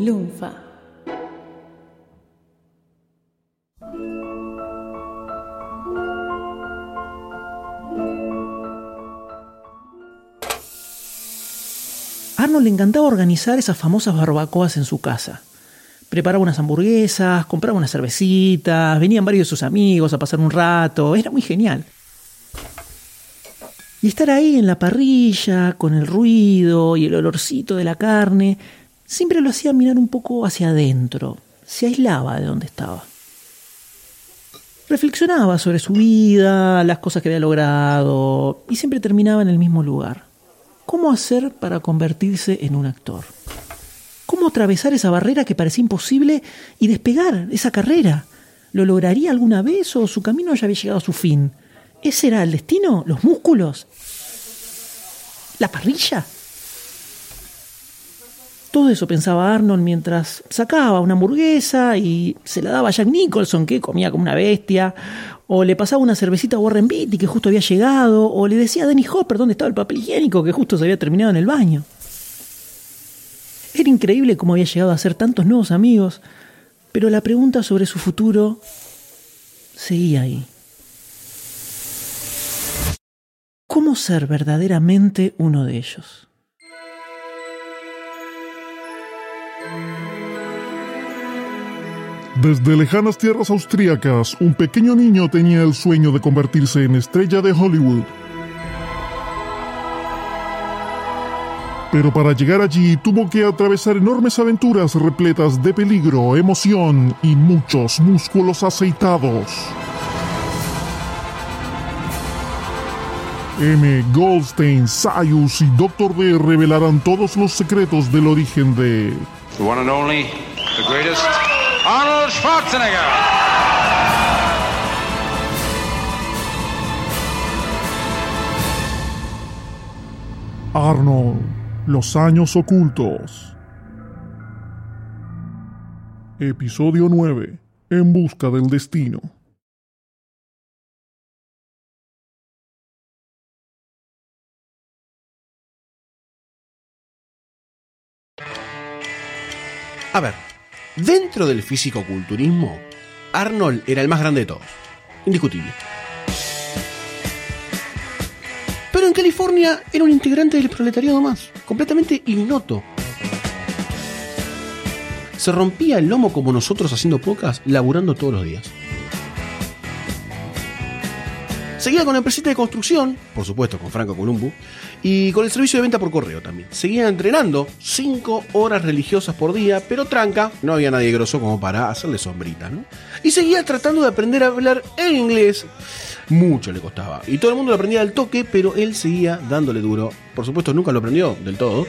Lunfa. Arnold le encantaba organizar esas famosas barbacoas en su casa. Preparaba unas hamburguesas, compraba unas cervecitas, venían varios de sus amigos a pasar un rato, era muy genial. Y estar ahí en la parrilla, con el ruido y el olorcito de la carne, siempre lo hacía mirar un poco hacia adentro, se aislaba de donde estaba. Reflexionaba sobre su vida, las cosas que había logrado, y siempre terminaba en el mismo lugar. ¿Cómo hacer para convertirse en un actor? ¿Cómo atravesar esa barrera que parecía imposible y despegar esa carrera? ¿Lo lograría alguna vez o su camino ya había llegado a su fin? ¿Ese era el destino? ¿Los músculos? ¿La parrilla? Todo eso pensaba Arnold mientras sacaba una hamburguesa y se la daba a Jack Nicholson, que comía como una bestia, o le pasaba una cervecita a Warren Beatty, que justo había llegado, o le decía a Denny Hopper dónde estaba el papel higiénico, que justo se había terminado en el baño. Era increíble cómo había llegado a hacer tantos nuevos amigos, pero la pregunta sobre su futuro seguía ahí. ¿Cómo ser verdaderamente uno de ellos? Desde lejanas tierras austríacas, un pequeño niño tenía el sueño de convertirse en estrella de Hollywood. Pero para llegar allí tuvo que atravesar enormes aventuras repletas de peligro, emoción y muchos músculos aceitados. M. Goldstein, Sayus y Dr. D revelarán todos los secretos del origen de Arnold Schwarzenegger. Arnold, los años ocultos. Episodio 9. En busca del destino. A ver, dentro del físico-culturismo, Arnold era el más grande de todos. Indiscutible. Pero en California era un integrante del proletariado más, completamente ignoto. Se rompía el lomo como nosotros haciendo pocas, laburando todos los días. Seguía con la empresita de construcción, por supuesto con Franco Columbu, y con el servicio de venta por correo también. Seguía entrenando 5 horas religiosas por día, pero tranca, no había nadie grosso como para hacerle sombrita, ¿no? Y seguía tratando de aprender a hablar en inglés. Mucho le costaba. Y todo el mundo lo aprendía al toque, pero él seguía dándole duro. Por supuesto, nunca lo aprendió del todo.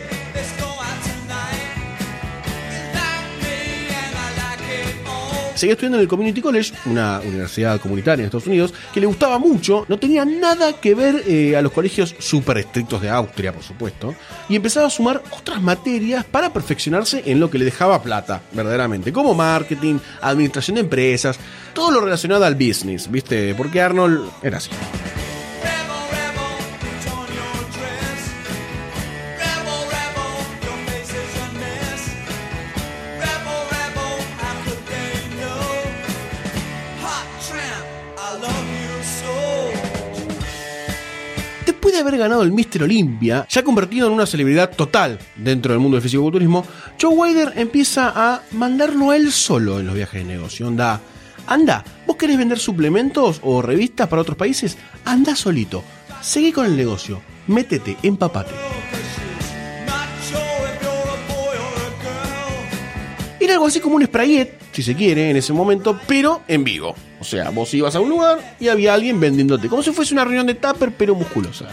Seguía estudiando en el Community College, una universidad comunitaria en Estados Unidos, que le gustaba mucho, no tenía nada que ver eh, a los colegios súper estrictos de Austria, por supuesto, y empezaba a sumar otras materias para perfeccionarse en lo que le dejaba plata, verdaderamente, como marketing, administración de empresas, todo lo relacionado al business, ¿viste? Porque Arnold era así. Ganado el Mr. Olympia, ya convertido en una celebridad total dentro del mundo del fisicoculturismo, Joe Weider empieza a mandarlo a él solo en los viajes de negocio. Anda, anda, ¿vos querés vender suplementos o revistas para otros países? Anda solito, seguí con el negocio, métete, empapate. Era algo así como un sprayet, si se quiere, en ese momento, pero en vivo. O sea, vos ibas a un lugar y había alguien vendiéndote, como si fuese una reunión de tupper, pero musculosa.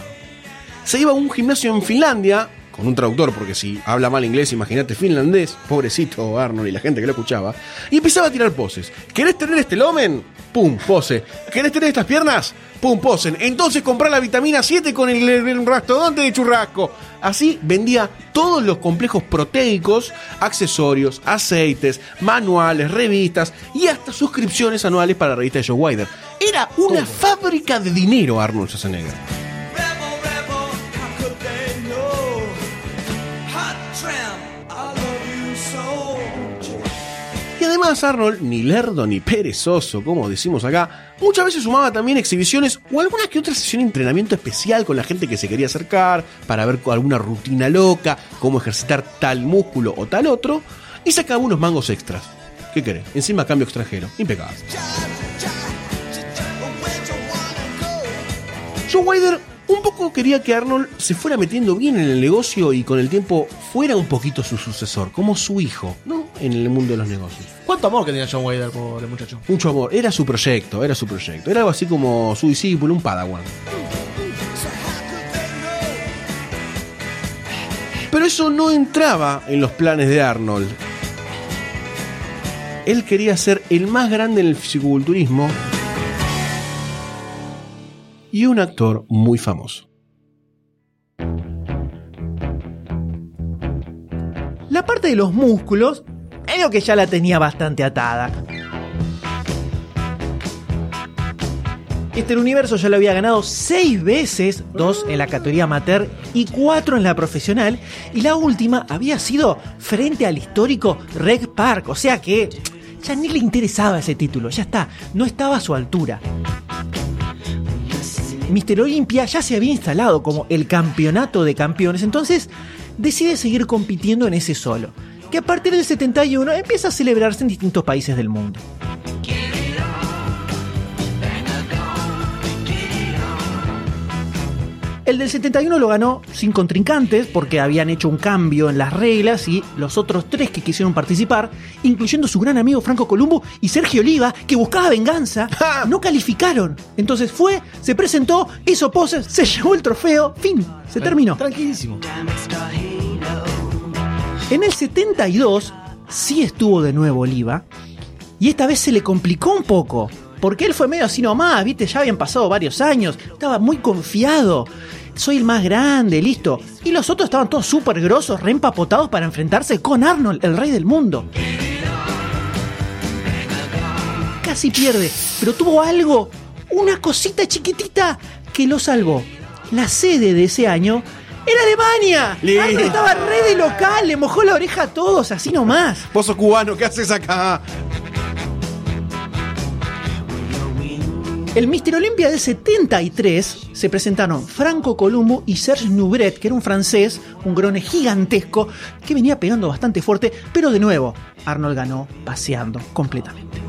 Se iba a un gimnasio en Finlandia, con un traductor, porque si habla mal inglés, imagínate finlandés, pobrecito Arnold y la gente que lo escuchaba, y empezaba a tirar poses. ¿Querés tener este lomen? ¡Pum! Pose. ¿Querés tener estas piernas? ¡Pum! Posen. Entonces comprá la vitamina 7 con el, el mastodonte de churrasco. Así vendía todos los complejos proteicos, accesorios, aceites, manuales, revistas y hasta suscripciones anuales para la revista de Joe Wider. Era una fábrica de dinero Arnold Schwarzenegger. Además, Arnold, ni lerdo ni perezoso, como decimos acá, muchas veces sumaba también exhibiciones o alguna que otra sesión de entrenamiento especial con la gente que se quería acercar para ver alguna rutina loca, cómo ejercitar tal músculo o tal otro, y sacaba unos mangos extras. ¿Qué querés? Encima cambio extranjero. Impecable. Joe Wider un poco quería que Arnold se fuera metiendo bien en el negocio y con el tiempo fuera un poquito su sucesor, como su hijo, ¿no? En el mundo de los negocios. ¿Cuánto amor que tenía John Wader por el muchacho? Mucho amor, era su proyecto, era su proyecto. Era algo así como su discípulo, un padawan. Pero eso no entraba en los planes de Arnold. Él quería ser el más grande en el fisiculturismo y un actor muy famoso. La parte de los músculos lo que ya la tenía bastante atada. Este universo ya lo había ganado seis veces, dos en la categoría amateur y cuatro en la profesional, y la última había sido frente al histórico Reg Park, o sea que ya ni le interesaba ese título, ya está, no estaba a su altura. Mister Olympia ya se había instalado como el campeonato de campeones, entonces decide seguir compitiendo en ese solo, que a partir del 71 empieza a celebrarse en distintos países del mundo. El del 71 lo ganó sin contrincantes porque habían hecho un cambio en las reglas y los otros tres que quisieron participar, incluyendo su gran amigo Franco Columbo y Sergio Oliva, que buscaba venganza, no calificaron. Entonces fue, se presentó, hizo poses, se llevó el trofeo, fin, se terminó. Tranquilísimo. En el 72 sí estuvo de nuevo Oliva y esta vez se le complicó un poco. Porque él fue medio así nomás, viste, ya habían pasado varios años, estaba muy confiado. Soy el más grande, listo. Y los otros estaban todos súper grosos, reempapotados para enfrentarse con Arnold, el rey del mundo. Casi pierde, pero tuvo algo, una cosita chiquitita que lo salvó. La sede de ese año era Alemania. Arnold estaba re de local, le mojó la oreja a todos, así nomás. Vos sos cubano, ¿qué haces acá? El Mister Olympia del 73 se presentaron Franco Columbo y Serge Nubret, que era un francés, un grone gigantesco, que venía pegando bastante fuerte, pero de nuevo, Arnold ganó paseando completamente.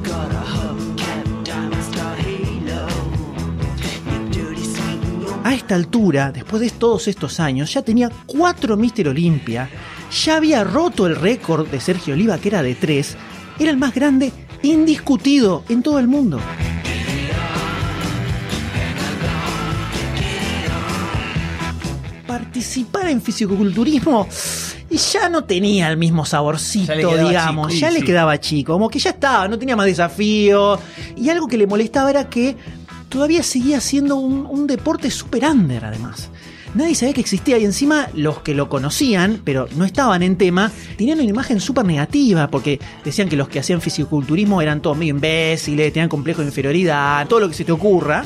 A esta altura, después de todos estos años, ya tenía cuatro Mister Olympia, ya había roto el récord de Sergio Oliva, que era de tres, era el más grande indiscutido en todo el mundo. participar en fisicoculturismo y ya no tenía el mismo saborcito, Ya digamos, chico, ya le quedaba chico, como que ya estaba, no tenía más desafío. Y algo que le molestaba era que todavía seguía siendo un, deporte super under, además. Nadie sabía que existía y encima los que lo conocían, pero no estaban en tema, tenían una imagen súper negativa porque decían que los que hacían fisiculturismo eran todos medio imbéciles, tenían complejo de inferioridad, todo lo que se te ocurra.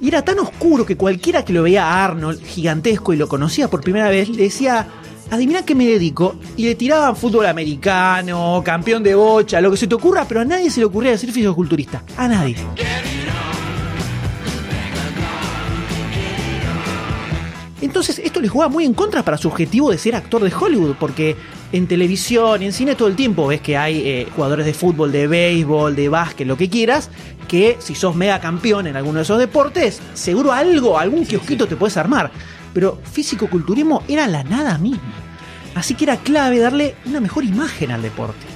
Y era tan oscuro que cualquiera que lo veía a Arnold gigantesco y lo conocía por primera vez le decía, adivina qué me dedico. Y le tiraban fútbol americano, campeón de bocha, lo que se te ocurra, pero a nadie se le ocurría decir fisiculturista. A nadie. Entonces esto le jugaba muy en contra para su objetivo de ser actor de Hollywood, porque en televisión y en cine todo el tiempo ves que hay eh, jugadores de fútbol, de béisbol, de básquet, lo que quieras, que si sos mega campeón en alguno de esos deportes, seguro algo, algún kiosquito te puedes armar. Pero físico-culturismo era la nada misma. Así que era clave darle una mejor imagen al deporte.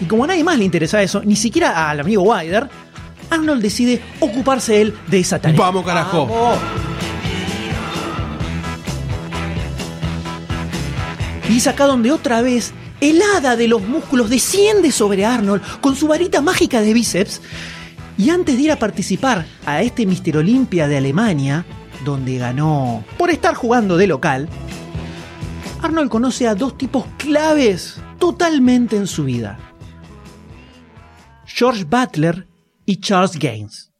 Y como a nadie más le interesaba eso, ni siquiera al amigo Wider, Arnold decide ocuparse él de esa tarea. Vamos, carajo. Vamos. Y es acá donde otra vez el hada de los músculos desciende sobre Arnold con su varita mágica de bíceps. Y antes de ir a participar a este Mister Olimpia de Alemania, donde ganó por estar jugando de local, Arnold conoce a dos tipos claves totalmente en su vida. George Butler y Charles Gaines.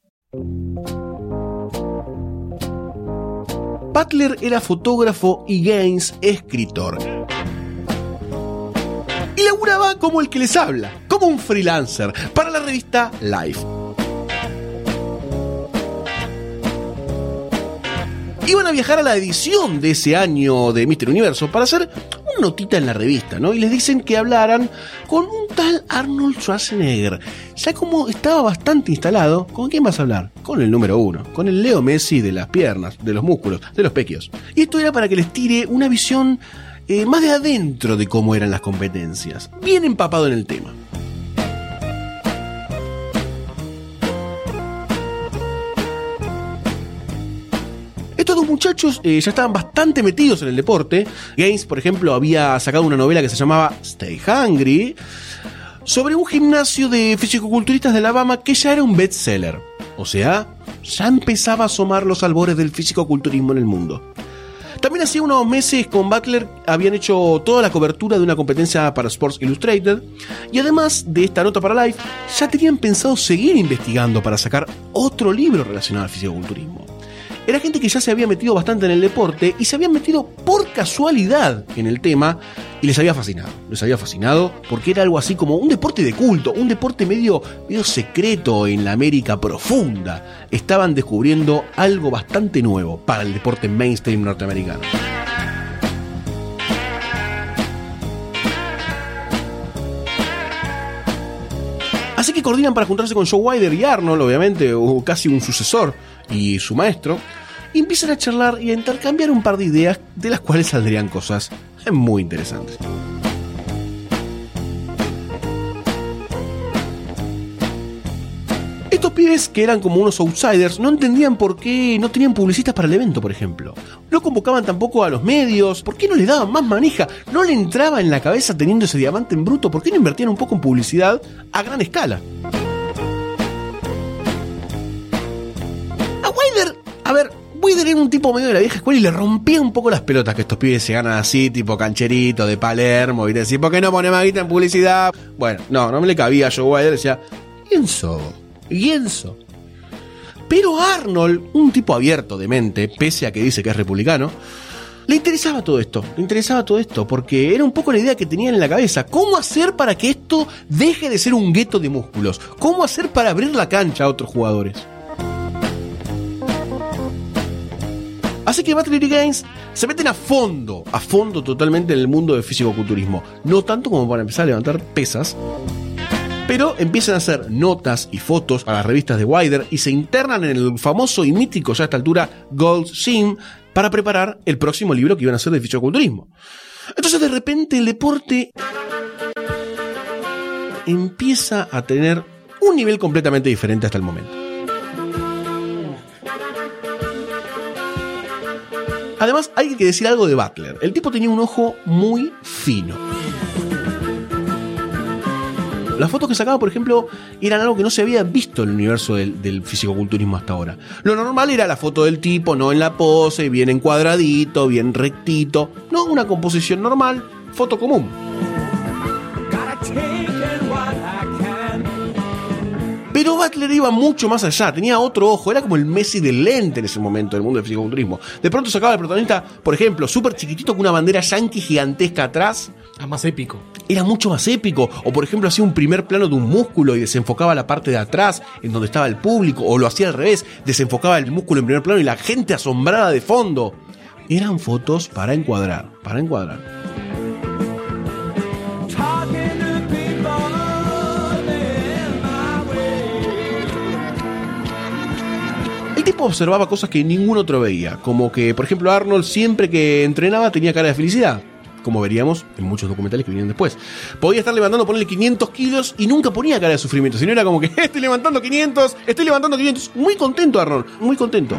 Butler era fotógrafo y Gaines escritor. Y laburaba como el que les habla, como un freelancer para la revista Life. Iban a viajar a la edición de ese año de Mister Universo para hacer una notita en la revista, ¿no? Y les dicen que hablaran con un tal Arnold Schwarzenegger. Ya como estaba bastante instalado, ¿con quién vas a hablar? Con el número uno, con el Leo Messi de las piernas, de los músculos, de los pequios. Y esto era para que les tire una visión eh, más de adentro de cómo eran las competencias, bien empapado en el tema. Estos muchachos eh, ya estaban bastante metidos en el deporte. Gaines, por ejemplo, había sacado una novela que se llamaba Stay Hungry sobre un gimnasio de fisicoculturistas de Alabama que ya era un bestseller. O sea, ya empezaba a asomar los albores del fisicoculturismo en el mundo. También hacía unos meses con Butler habían hecho toda la cobertura de una competencia para Sports Illustrated y además de esta nota para Life ya tenían pensado seguir investigando para sacar otro libro relacionado al fisicoculturismo. Era gente que ya se había metido bastante en el deporte y se habían metido por casualidad en el tema y les había fascinado. Les había fascinado porque era algo así como un deporte de culto, un deporte medio, medio secreto en la América profunda. Estaban descubriendo algo bastante nuevo para el deporte mainstream norteamericano. Así que coordinan para juntarse con Joe Wider y Arnold, obviamente, o casi un sucesor y su maestro, empiezan a charlar y a intercambiar un par de ideas de las cuales saldrían cosas muy interesantes. Estos pibes, que eran como unos outsiders, no entendían por qué no tenían publicistas para el evento, por ejemplo. No convocaban tampoco a los medios, ¿por qué no le daban más manija? ¿No le entraba en la cabeza teniendo ese diamante en bruto? ¿Por qué no invertían un poco en publicidad a gran escala? A ver, Wider era un tipo medio de la vieja escuela y le rompía un poco las pelotas que estos pibes se ganan así, tipo cancherito de Palermo, y decía, ¿por qué no pone maguita en publicidad? Bueno, no, no me le cabía a Joe Wider, decía, pienso, pienso. Pero Arnold, un tipo abierto de mente, pese a que dice que es republicano, le interesaba todo esto, le interesaba todo esto, porque era un poco la idea que tenían en la cabeza. ¿Cómo hacer para que esto deje de ser un gueto de músculos? ¿Cómo hacer para abrir la cancha a otros jugadores? Así que Battery Games se meten a fondo, a fondo totalmente en el mundo del físico-culturismo. No tanto como para empezar a levantar pesas, pero empiezan a hacer notas y fotos a las revistas de Wider y se internan en el famoso y mítico ya a esta altura Gold Sim para preparar el próximo libro que iban a hacer de fisicoculturismo. Entonces de repente el deporte empieza a tener un nivel completamente diferente hasta el momento. Además, hay que decir algo de Butler. El tipo tenía un ojo muy fino. Las fotos que sacaba, por ejemplo, eran algo que no se había visto en el universo del, del fisicoculturismo hasta ahora. Lo normal era la foto del tipo, no en la pose, bien encuadradito, bien rectito. No, una composición normal, foto común. Pero Butler iba mucho más allá, tenía otro ojo, era como el Messi del lente en ese momento del mundo del fisicoculturismo. De pronto sacaba al protagonista, por ejemplo, súper chiquitito con una bandera yankee gigantesca atrás. Ah, más épico. Era mucho más épico. O por ejemplo hacía un primer plano de un músculo y desenfocaba la parte de atrás en donde estaba el público. O lo hacía al revés, desenfocaba el músculo en primer plano y la gente asombrada de fondo. Eran fotos para encuadrar, para encuadrar. Observaba cosas que ningún otro veía, como que, por ejemplo, Arnold siempre que entrenaba tenía cara de felicidad, como veríamos en muchos documentales que vinieron después. Podía estar levantando, ponerle 500 kilos y nunca ponía cara de sufrimiento, sino era como que estoy levantando 500, estoy levantando 500. Muy contento Arnold, muy contento.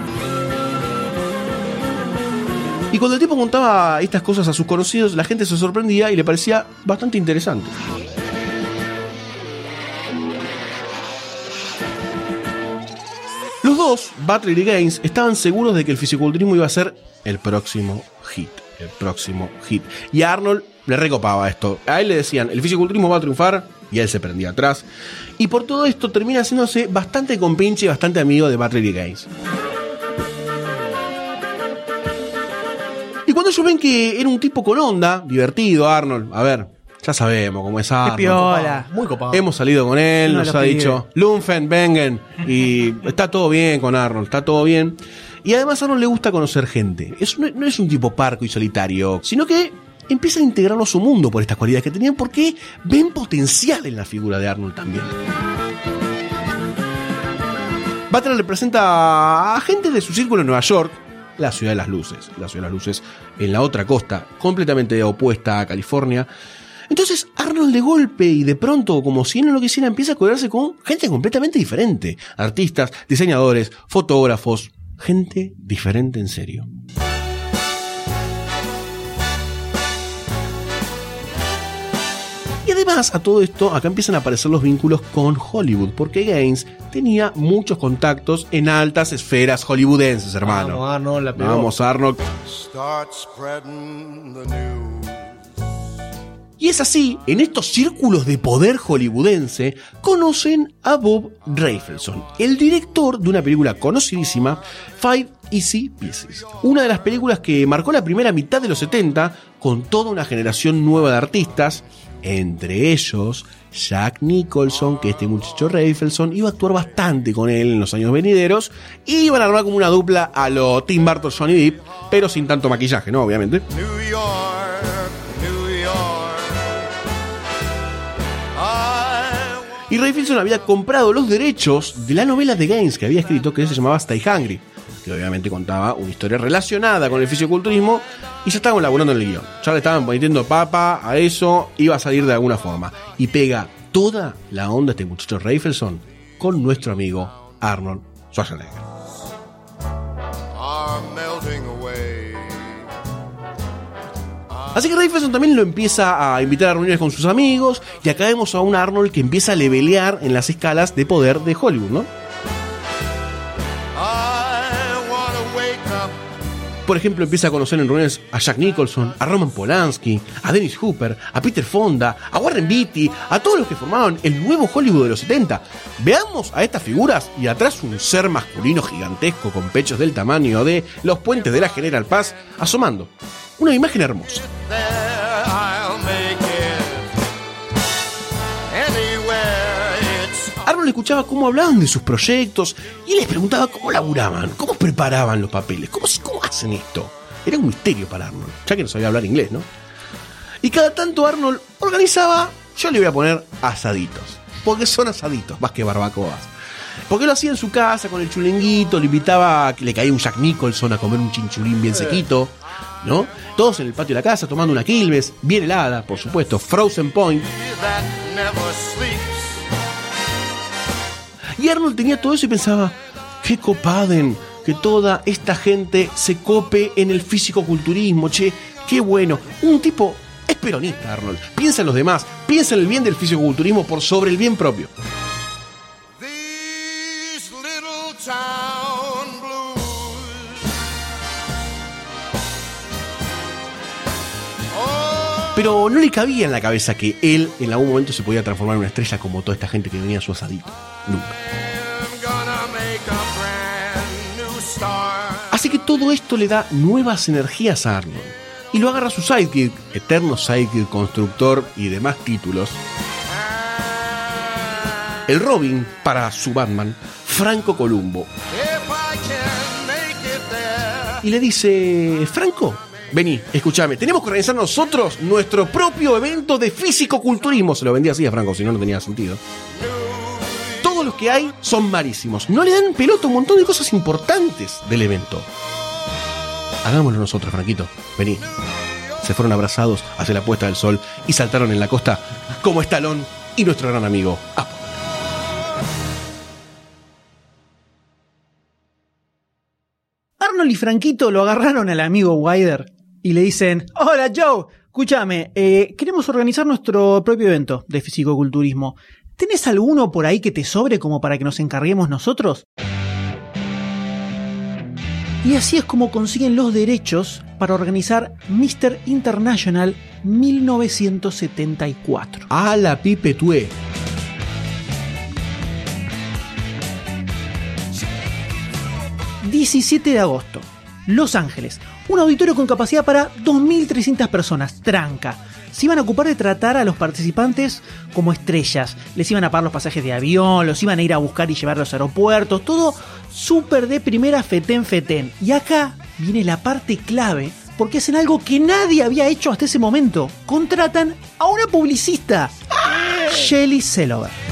Y cuando el tipo contaba estas cosas a sus conocidos, la gente se sorprendía y le parecía bastante interesante. Dos, Butler y Gaines, estaban seguros de que el fisiculturismo iba a ser el próximo hit. El próximo hit. Y a Arnold le recopaba esto. A él le decían, el fisiculturismo va a triunfar, y él se prendía atrás. Y por todo esto termina haciéndose bastante compinche y bastante amigo de Butler y Gaines. Y cuando ellos ven que era un tipo con onda, divertido, Arnold, a ver, ya sabemos cómo es Arnold. piola. Muy copado. Hemos salido con él, Uno nos ha pide. dicho Lumfen, vengan. Y está todo bien con Arnold, está todo bien. Y además a Arnold le gusta conocer gente. Es, no, no es un tipo parco y solitario, sino que empieza a integrarlo a su mundo por estas cualidades que tenían porque ven potencial en la figura de Arnold también. Butler le presenta a gente de su círculo en Nueva York, la ciudad de las luces. La ciudad de las luces en la otra costa, completamente opuesta a California. Entonces Arnold de golpe y de pronto, como si no lo quisiera, empieza a codearse con gente completamente diferente. Artistas, diseñadores, fotógrafos, gente diferente en serio. Y además a todo esto, acá empiezan a aparecer los vínculos con Hollywood, porque Gaines tenía muchos contactos en altas esferas hollywoodenses, hermano. Vamos, Arnold, la pegó. Vamos, Arnold. Start spreading the news. Y es así, en estos círculos de poder hollywoodense, conocen a Bob Rafelson, el director de una película conocidísima, Five Easy Pieces. Una de las películas que marcó la primera mitad de los 70 con toda una generación nueva de artistas, entre ellos Jack Nicholson, que este muchacho Rafelson iba a actuar bastante con él en los años venideros, y iban a armar como una dupla a lo Tim Burton Johnny Depp, pero sin tanto maquillaje, ¿no? Obviamente. New York, Y Ray Filson había comprado los derechos de la novela de Gaines que había escrito que se llamaba Stay Hungry, que obviamente contaba una historia relacionada con el fisioculturismo y ya estaban laburando en el guion. Ya le estaban metiendo papa a eso, iba a salir de alguna forma. Y pega toda la onda este muchacho Rafelson con nuestro amigo Arnold Schwarzenegger. Así que Rafelson también lo empieza a invitar a reuniones con sus amigos y acá vemos a un Arnold que empieza a levelear en las escalas de poder de Hollywood, ¿no? Por ejemplo, empieza a conocer en reuniones a Jack Nicholson, a Roman Polanski, a Dennis Hooper, a Peter Fonda, a Warren Beatty, a todos los que formaban el nuevo Hollywood de los 70. Veamos a estas figuras y atrás un ser masculino gigantesco con pechos del tamaño de los puentes de la General Paz asomando. Una imagen hermosa. Arnold escuchaba cómo hablaban de sus proyectos y les preguntaba cómo laburaban, cómo preparaban los papeles, cómo, cómo hacen esto. Era un misterio para Arnold, ya que no sabía hablar inglés, ¿no? Y cada tanto Arnold organizaba, yo le voy a poner asaditos, porque son asaditos, más que barbacoas. Porque lo hacía en su casa con el chulenguito, le invitaba, a que le caía un Jack Nicholson a comer un chinchulín bien sequito, ¿no? Todos en el patio de la casa tomando una Quilmes, bien helada, por supuesto, Frozen Point. Y Arnold tenía todo eso y pensaba, qué copaden que toda esta gente se cope en el físico-culturismo, che, qué bueno. Un tipo es peronista, Arnold. Piensa en los demás, piensa en el bien del físico-culturismo por sobre el bien propio. Pero no le cabía en la cabeza que él en algún momento se podía transformar en una estrella como toda esta gente que venía a su asadito. Nunca. Así que todo esto le da nuevas energías a Arnold. Y lo agarra su sidekick, eterno sidekick constructor y demás títulos. El Robin para su Batman, Franco Columbo. Y le dice, Franco, vení, escúchame, tenemos que organizar nosotros nuestro propio evento de físico-culturismo. Se lo vendía así a Franco, si no, no tenía sentido. Todos los que hay son marísimos. No le dan pelota un montón de cosas importantes del evento. Hagámoslo nosotros, Franquito. Vení. Se fueron abrazados hacia la puesta del sol y saltaron en la costa como Estalón y nuestro gran amigo. Y Franquito lo agarraron al amigo Wider y le dicen, hola Joe, escúchame, eh, queremos organizar nuestro propio evento de fisicoculturismo. ¿Tenés alguno por ahí que te sobre como para que nos encarguemos nosotros? Y así es como consiguen los derechos para organizar Mr. International 1974. A la pipe tué. ...17 de agosto, Los Ángeles. Un auditorio con capacidad para 2.300 personas, tranca. se iban a ocupar de tratar a los participantes como estrellas. Les iban a pagar los pasajes de avión, los iban a ir a buscar y llevar a los aeropuertos, todo súper de primera fetén fetén. Y acá viene la parte clave, porque hacen algo que nadie había hecho hasta ese momento. Contratan a una publicista, Shelly Selover.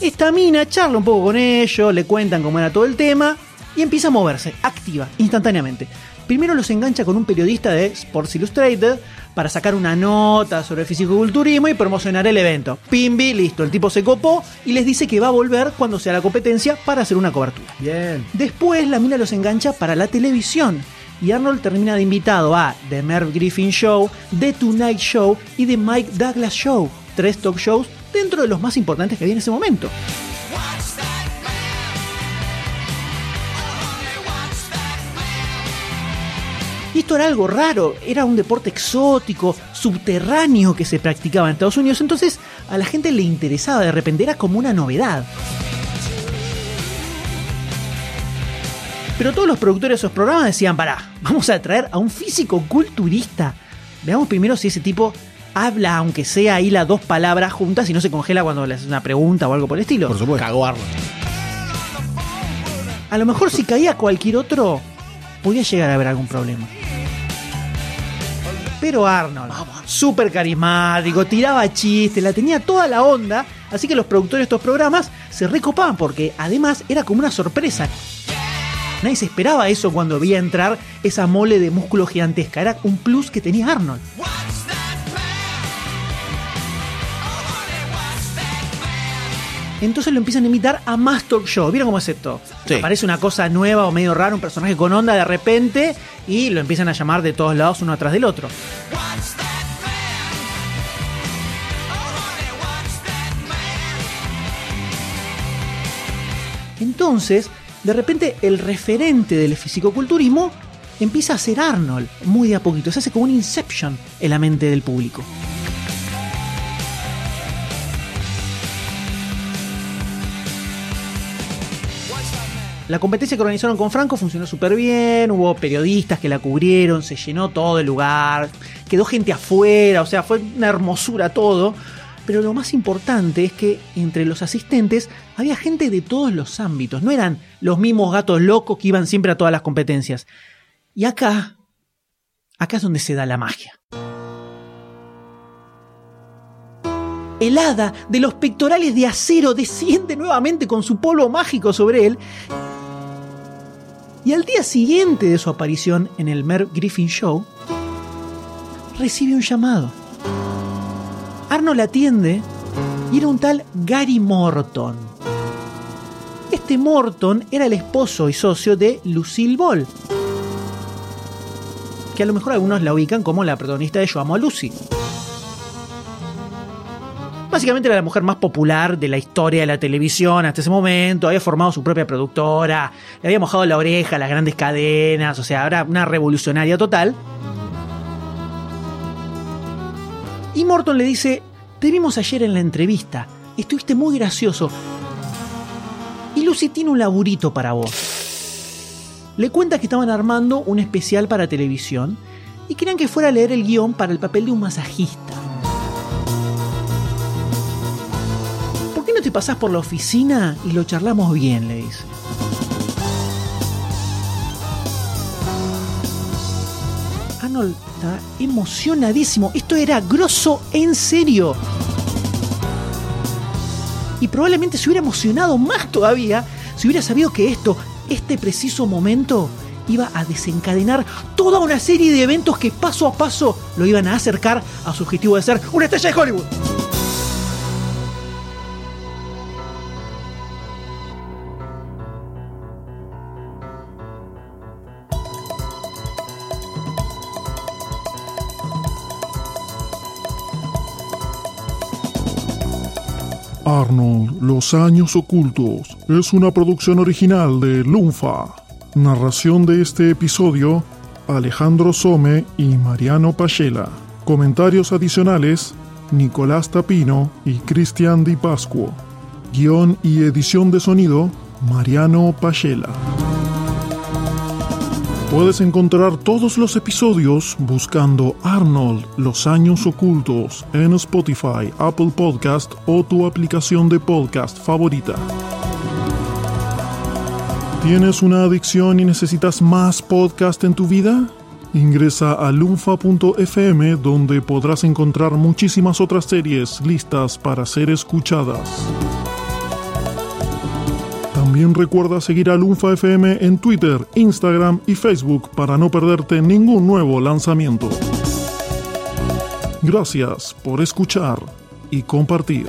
Esta mina charla un poco con ellos, le cuentan cómo era todo el tema y empieza a moverse, activa, instantáneamente. Primero los engancha con un periodista de Sports Illustrated para sacar una nota sobre el fisicoculturismo y promocionar el evento. Pimbi, listo, el tipo se copó y les dice que va a volver cuando sea la competencia para hacer una cobertura. Bien. Después la mina los engancha para la televisión y Arnold termina de invitado a The Merv Griffin Show, The Tonight Show y The Mike Douglas Show, tres talk shows dentro de los más importantes que había en ese momento. Y esto era algo raro, era un deporte exótico, subterráneo que se practicaba en Estados Unidos, entonces a la gente le interesaba, de repente era como una novedad. Pero todos los productores de esos programas decían, pará, vamos a traer a un físico culturista. Veamos primero si ese tipo habla, aunque sea ahí las dos palabras juntas y no se congela cuando le haces una pregunta o algo por el estilo. Por supuesto. Cagó Arnold. A lo mejor si caía cualquier otro, podía llegar a haber algún problema. Pero Arnold, súper carismático, tiraba chistes, la tenía toda la onda, así que los productores de estos programas se recopaban porque además era como una sorpresa. Nadie se esperaba eso cuando veía entrar esa mole de músculo gigantesca, era un plus que tenía Arnold. Entonces lo empiezan a imitar a más talk show. ¿Vieron cómo es esto? Sí. Aparece una cosa nueva o medio rara, un personaje con onda de repente y lo empiezan a llamar de todos lados uno atrás del otro. Entonces, de repente, el referente del fisicoculturismo empieza a ser Arnold, muy de a poquito. Se hace como un inception en la mente del público. La competencia que organizaron con Franco funcionó súper bien, hubo periodistas que la cubrieron, se llenó todo el lugar, quedó gente afuera, o sea, fue una hermosura todo. Pero lo más importante es que entre los asistentes había gente de todos los ámbitos, no eran los mismos gatos locos que iban siempre a todas las competencias. Y acá, acá es donde se da la magia. El hada de los pectorales de acero desciende nuevamente con su polvo mágico sobre él y al día siguiente de su aparición en el Merv Griffin Show, recibe un llamado. Arnold atiende y era un tal Gary Morton. Este Morton era el esposo y socio de Lucille Ball, que a lo mejor algunos la ubican como la protagonista de Yo Amo a Lucy. Básicamente era la mujer más popular de la historia de la televisión hasta ese momento. Había formado su propia productora, le había mojado la oreja a las grandes cadenas, o sea, era una revolucionaria total. Y Morton le dice: Te vimos ayer en la entrevista, estuviste muy gracioso. Y Lucy tiene un laburito para vos. Le cuenta que estaban armando un especial para televisión y querían que fuera a leer el guion para el papel de un masajista. Pasás por la oficina y lo charlamos bien? le dice. Arnold está emocionadísimo. Esto era grosso en serio. Y probablemente se hubiera emocionado más todavía si hubiera sabido que esto, este preciso momento, iba a desencadenar toda una serie de eventos que paso a paso lo iban a acercar a su objetivo de ser una estrella de Hollywood. Arnold, Los Años Ocultos es una producción original de Lunfa. Narración de este episodio, Alejandro Some y Mariano Pachela. Comentarios adicionales, Nicolás Tapino y Cristian Di Pascuo. Guión y edición de sonido, Mariano Pachela. Puedes encontrar todos los episodios buscando Arnold, Los Años Ocultos en Spotify, Apple Podcast o tu aplicación de podcast favorita. ¿Tienes una adicción y necesitas más podcast en tu vida? Ingresa a lunfa.fm donde podrás encontrar muchísimas otras series listas para ser escuchadas. También recuerda seguir a Lunfa FM en Twitter, Instagram y Facebook para no perderte ningún nuevo lanzamiento. Gracias por escuchar y compartir.